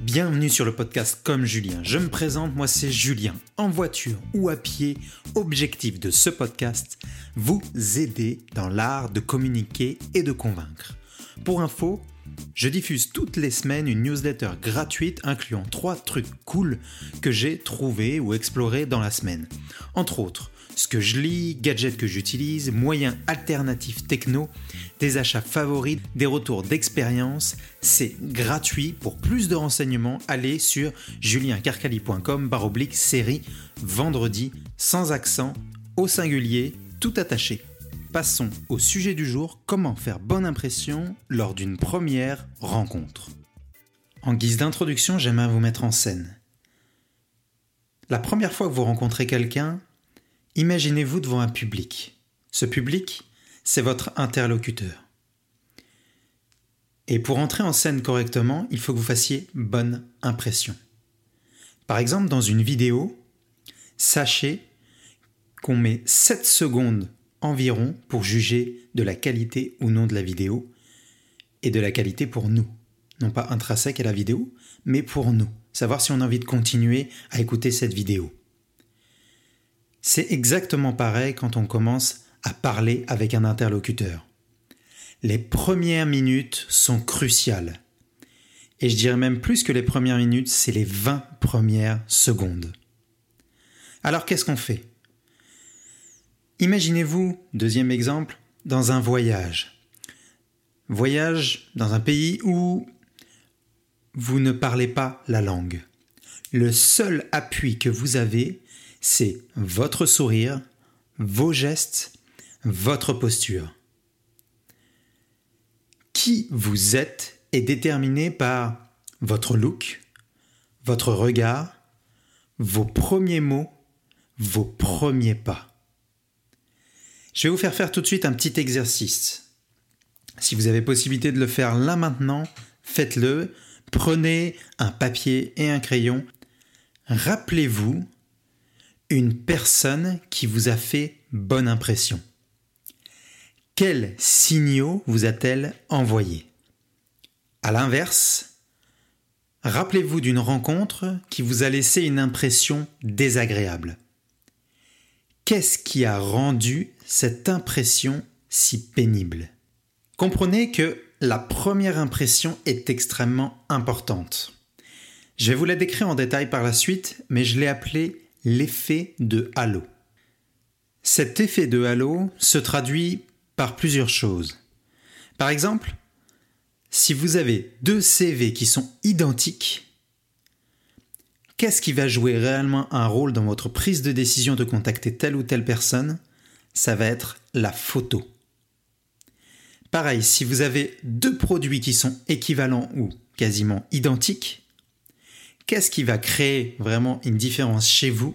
Bienvenue sur le podcast Comme Julien. Je me présente, moi c'est Julien. En voiture ou à pied, objectif de ce podcast, vous aider dans l'art de communiquer et de convaincre. Pour info, je diffuse toutes les semaines une newsletter gratuite incluant trois trucs cool que j'ai trouvés ou explorés dans la semaine. Entre autres, ce que je lis, gadgets que j'utilise, moyens alternatifs techno, des achats favoris, des retours d'expérience. C'est gratuit. Pour plus de renseignements, allez sur juliencarcali.com baroblique série vendredi sans accent au singulier tout attaché. Passons au sujet du jour, comment faire bonne impression lors d'une première rencontre. En guise d'introduction, j'aimerais vous mettre en scène. La première fois que vous rencontrez quelqu'un, Imaginez-vous devant un public. Ce public, c'est votre interlocuteur. Et pour entrer en scène correctement, il faut que vous fassiez bonne impression. Par exemple, dans une vidéo, sachez qu'on met 7 secondes environ pour juger de la qualité ou non de la vidéo et de la qualité pour nous. Non pas intrinsèque à la vidéo, mais pour nous. Savoir si on a envie de continuer à écouter cette vidéo. C'est exactement pareil quand on commence à parler avec un interlocuteur. Les premières minutes sont cruciales. Et je dirais même plus que les premières minutes, c'est les 20 premières secondes. Alors qu'est-ce qu'on fait? Imaginez-vous, deuxième exemple, dans un voyage. Voyage dans un pays où vous ne parlez pas la langue. Le seul appui que vous avez, c'est votre sourire, vos gestes, votre posture. Qui vous êtes est déterminé par votre look, votre regard, vos premiers mots, vos premiers pas. Je vais vous faire faire tout de suite un petit exercice. Si vous avez possibilité de le faire là maintenant, faites-le. Prenez un papier et un crayon. Rappelez-vous une personne qui vous a fait bonne impression. Quels signaux vous a-t-elle envoyé? À l'inverse, rappelez-vous d'une rencontre qui vous a laissé une impression désagréable. Qu'est-ce qui a rendu cette impression si pénible? Comprenez que la première impression est extrêmement importante. Je vais vous la décrire en détail par la suite, mais je l'ai appelée l'effet de halo. Cet effet de halo se traduit par plusieurs choses. Par exemple, si vous avez deux CV qui sont identiques, qu'est-ce qui va jouer réellement un rôle dans votre prise de décision de contacter telle ou telle personne? Ça va être la photo. Pareil, si vous avez deux produits qui sont équivalents ou quasiment identiques, qu'est-ce qui va créer vraiment une différence chez vous?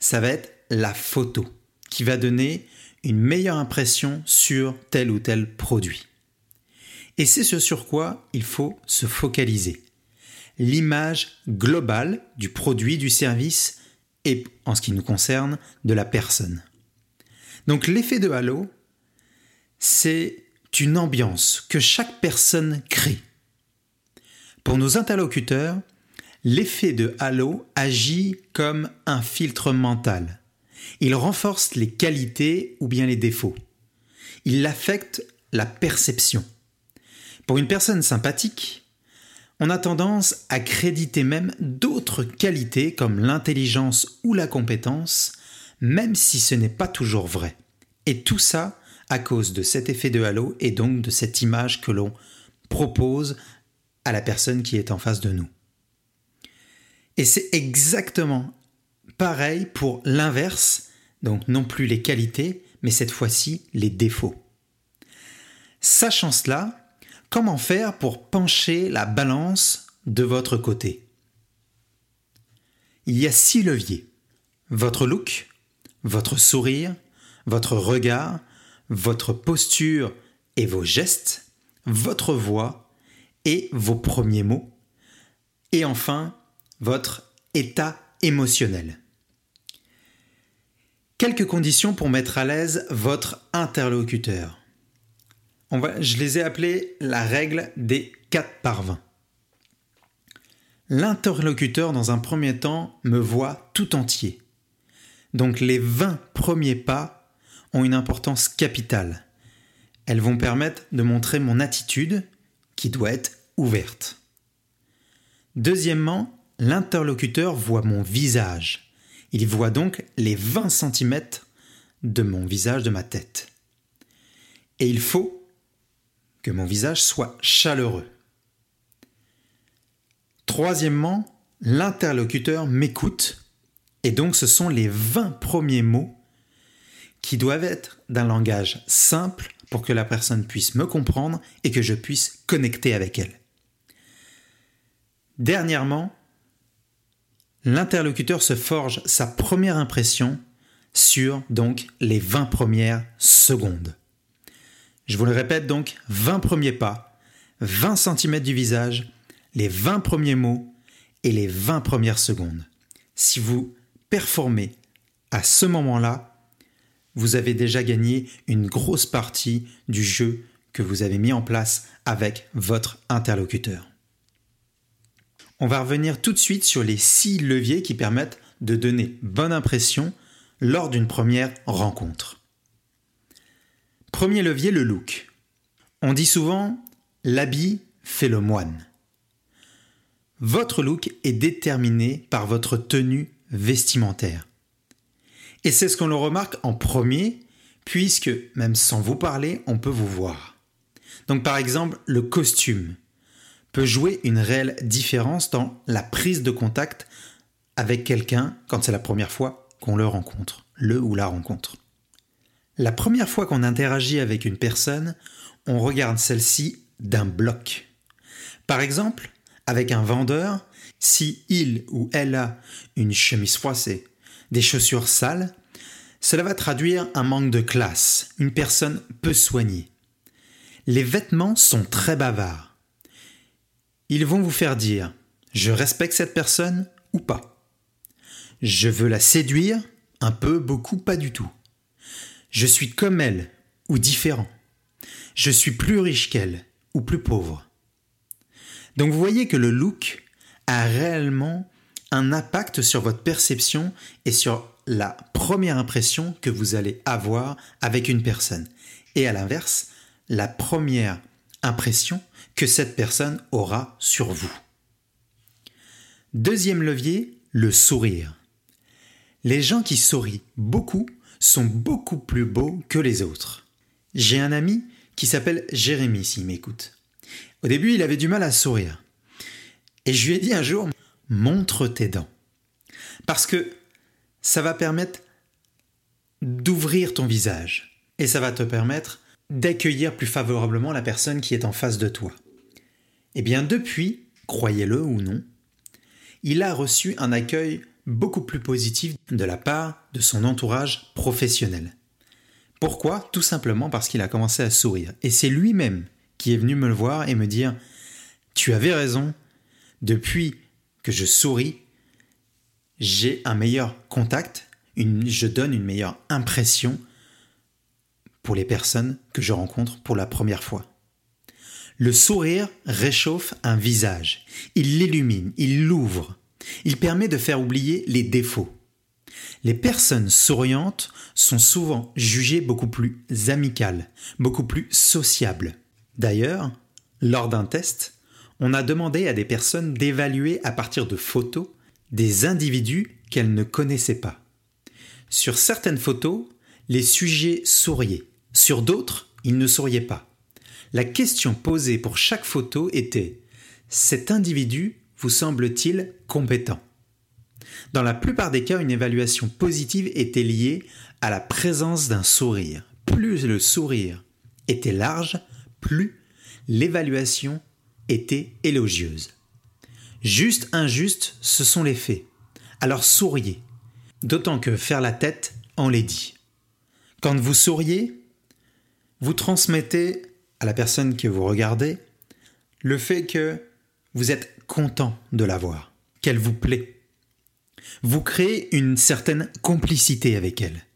Ça va être la photo qui va donner une meilleure impression sur tel ou tel produit. Et c'est ce sur quoi il faut se focaliser. L'image globale du produit, du service et, en ce qui nous concerne, de la personne. Donc l'effet de halo, c'est une ambiance que chaque personne crée. Pour nos interlocuteurs, L'effet de halo agit comme un filtre mental. Il renforce les qualités ou bien les défauts. Il affecte la perception. Pour une personne sympathique, on a tendance à créditer même d'autres qualités comme l'intelligence ou la compétence, même si ce n'est pas toujours vrai. Et tout ça à cause de cet effet de halo et donc de cette image que l'on propose à la personne qui est en face de nous. Et c'est exactement pareil pour l'inverse, donc non plus les qualités, mais cette fois-ci les défauts. Sachant cela, comment faire pour pencher la balance de votre côté? Il y a six leviers. Votre look, votre sourire, votre regard, votre posture et vos gestes, votre voix et vos premiers mots, et enfin votre état émotionnel. Quelques conditions pour mettre à l'aise votre interlocuteur. Je les ai appelées la règle des 4 par 20. L'interlocuteur, dans un premier temps, me voit tout entier. Donc les 20 premiers pas ont une importance capitale. Elles vont permettre de montrer mon attitude qui doit être ouverte. Deuxièmement, l'interlocuteur voit mon visage. Il voit donc les 20 cm de mon visage, de ma tête. Et il faut que mon visage soit chaleureux. Troisièmement, l'interlocuteur m'écoute et donc ce sont les 20 premiers mots qui doivent être d'un langage simple pour que la personne puisse me comprendre et que je puisse connecter avec elle. Dernièrement, l'interlocuteur se forge sa première impression sur donc les 20 premières secondes. Je vous le répète donc, 20 premiers pas, 20 cm du visage, les 20 premiers mots et les 20 premières secondes. Si vous performez à ce moment-là, vous avez déjà gagné une grosse partie du jeu que vous avez mis en place avec votre interlocuteur. On va revenir tout de suite sur les six leviers qui permettent de donner bonne impression lors d'une première rencontre. Premier levier, le look. On dit souvent l'habit fait le moine. Votre look est déterminé par votre tenue vestimentaire. Et c'est ce qu'on le remarque en premier, puisque même sans vous parler, on peut vous voir. Donc par exemple, le costume peut jouer une réelle différence dans la prise de contact avec quelqu'un quand c'est la première fois qu'on le rencontre, le ou la rencontre. La première fois qu'on interagit avec une personne, on regarde celle-ci d'un bloc. Par exemple, avec un vendeur, si il ou elle a une chemise froissée, des chaussures sales, cela va traduire un manque de classe, une personne peu soignée. Les vêtements sont très bavards. Ils vont vous faire dire je respecte cette personne ou pas. Je veux la séduire, un peu, beaucoup, pas du tout. Je suis comme elle ou différent. Je suis plus riche qu'elle ou plus pauvre. Donc vous voyez que le look a réellement un impact sur votre perception et sur la première impression que vous allez avoir avec une personne. Et à l'inverse, la première impression que cette personne aura sur vous. Deuxième levier, le sourire. Les gens qui sourient beaucoup sont beaucoup plus beaux que les autres. J'ai un ami qui s'appelle Jérémy s'il m'écoute. Au début, il avait du mal à sourire. Et je lui ai dit un jour, montre tes dents. Parce que ça va permettre d'ouvrir ton visage. Et ça va te permettre d'accueillir plus favorablement la personne qui est en face de toi. Eh bien, depuis, croyez-le ou non, il a reçu un accueil beaucoup plus positif de la part de son entourage professionnel. Pourquoi? Tout simplement parce qu'il a commencé à sourire. Et c'est lui-même qui est venu me le voir et me dire Tu avais raison, depuis que je souris, j'ai un meilleur contact, je donne une meilleure impression pour les personnes que je rencontre pour la première fois. Le sourire réchauffe un visage, il l'illumine, il l'ouvre, il permet de faire oublier les défauts. Les personnes souriantes sont souvent jugées beaucoup plus amicales, beaucoup plus sociables. D'ailleurs, lors d'un test, on a demandé à des personnes d'évaluer à partir de photos des individus qu'elles ne connaissaient pas. Sur certaines photos, les sujets souriaient, sur d'autres, ils ne souriaient pas. La question posée pour chaque photo était Cet individu vous semble-t-il compétent? Dans la plupart des cas, une évaluation positive était liée à la présence d'un sourire. Plus le sourire était large, plus l'évaluation était élogieuse. Juste, injuste, ce sont les faits. Alors souriez. D'autant que faire la tête, on les dit. Quand vous souriez, vous transmettez à la personne que vous regardez le fait que vous êtes content de la voir, qu'elle vous plaît. Vous créez une certaine complicité avec elle.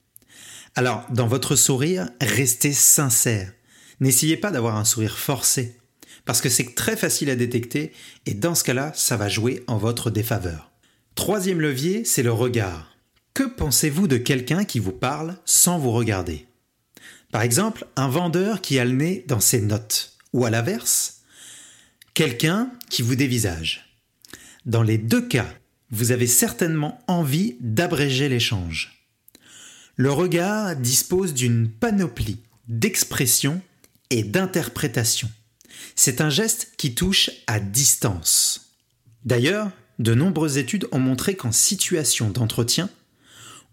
Alors, dans votre sourire, restez sincère. N'essayez pas d'avoir un sourire forcé parce que c'est très facile à détecter et dans ce cas-là, ça va jouer en votre défaveur. Troisième levier, c'est le regard. Que pensez-vous de quelqu'un qui vous parle sans vous regarder? Par exemple, un vendeur qui a le nez dans ses notes, ou à l'inverse, quelqu'un qui vous dévisage. Dans les deux cas, vous avez certainement envie d'abréger l'échange. Le regard dispose d'une panoplie d'expressions et d'interprétations. C'est un geste qui touche à distance. D'ailleurs, de nombreuses études ont montré qu'en situation d'entretien,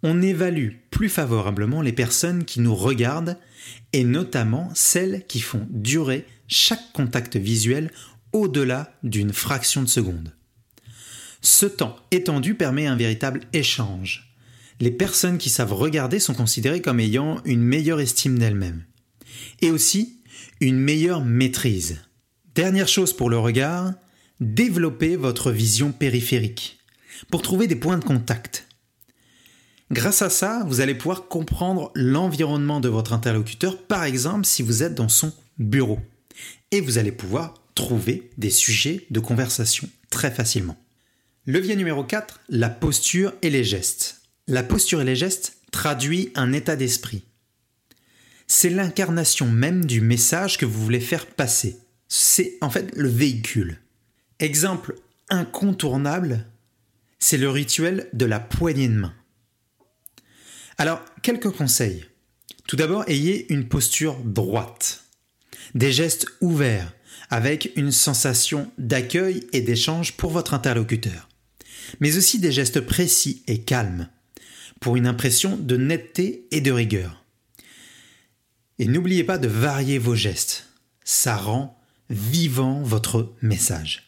on évalue plus favorablement les personnes qui nous regardent et notamment celles qui font durer chaque contact visuel au-delà d'une fraction de seconde. Ce temps étendu permet un véritable échange. Les personnes qui savent regarder sont considérées comme ayant une meilleure estime d'elles-mêmes. Et aussi une meilleure maîtrise. Dernière chose pour le regard, développez votre vision périphérique pour trouver des points de contact. Grâce à ça, vous allez pouvoir comprendre l'environnement de votre interlocuteur, par exemple si vous êtes dans son bureau. Et vous allez pouvoir trouver des sujets de conversation très facilement. Levier numéro 4, la posture et les gestes. La posture et les gestes traduit un état d'esprit. C'est l'incarnation même du message que vous voulez faire passer. C'est en fait le véhicule. Exemple incontournable, c'est le rituel de la poignée de main. Alors, quelques conseils. Tout d'abord, ayez une posture droite, des gestes ouverts, avec une sensation d'accueil et d'échange pour votre interlocuteur, mais aussi des gestes précis et calmes, pour une impression de netteté et de rigueur. Et n'oubliez pas de varier vos gestes, ça rend vivant votre message.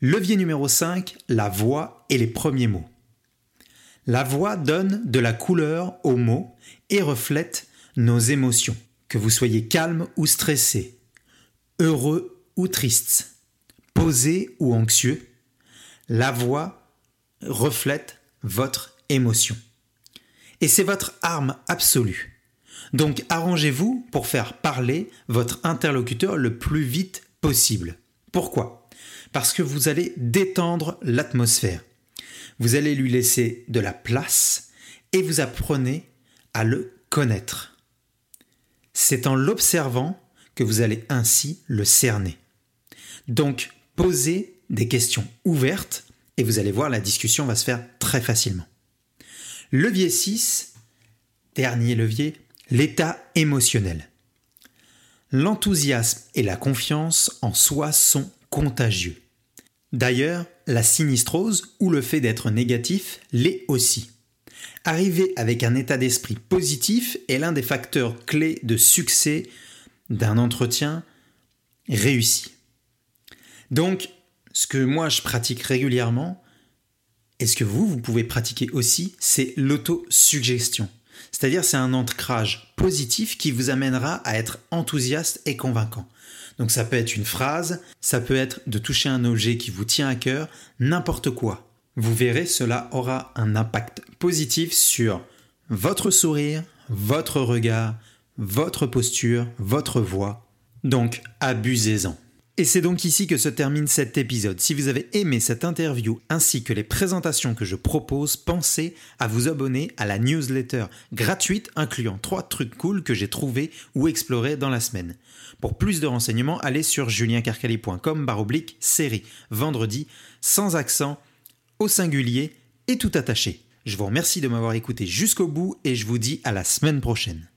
Levier numéro 5, la voix et les premiers mots. La voix donne de la couleur aux mots et reflète nos émotions, que vous soyez calme ou stressé, heureux ou triste, posé ou anxieux. La voix reflète votre émotion. Et c'est votre arme absolue. Donc arrangez-vous pour faire parler votre interlocuteur le plus vite possible. Pourquoi? Parce que vous allez détendre l'atmosphère. Vous allez lui laisser de la place et vous apprenez à le connaître. C'est en l'observant vous allez ainsi le cerner. Donc, posez des questions ouvertes et vous allez voir, la discussion va se faire très facilement. Levier 6, dernier levier, l'état émotionnel. L'enthousiasme et la confiance en soi sont contagieux. D'ailleurs, la sinistrose ou le fait d'être négatif l'est aussi. Arriver avec un état d'esprit positif est l'un des facteurs clés de succès d'un entretien réussi. Donc, ce que moi je pratique régulièrement, et ce que vous, vous pouvez pratiquer aussi, c'est l'autosuggestion. C'est-à-dire c'est un ancrage positif qui vous amènera à être enthousiaste et convaincant. Donc ça peut être une phrase, ça peut être de toucher un objet qui vous tient à cœur, n'importe quoi. Vous verrez, cela aura un impact positif sur votre sourire, votre regard, votre posture, votre voix. Donc abusez-en. Et c'est donc ici que se termine cet épisode. Si vous avez aimé cette interview ainsi que les présentations que je propose, pensez à vous abonner à la newsletter gratuite incluant trois trucs cool que j'ai trouvés ou explorés dans la semaine. Pour plus de renseignements, allez sur juliencarcali.com baroblique série vendredi sans accent, au singulier et tout attaché. Je vous remercie de m'avoir écouté jusqu'au bout et je vous dis à la semaine prochaine.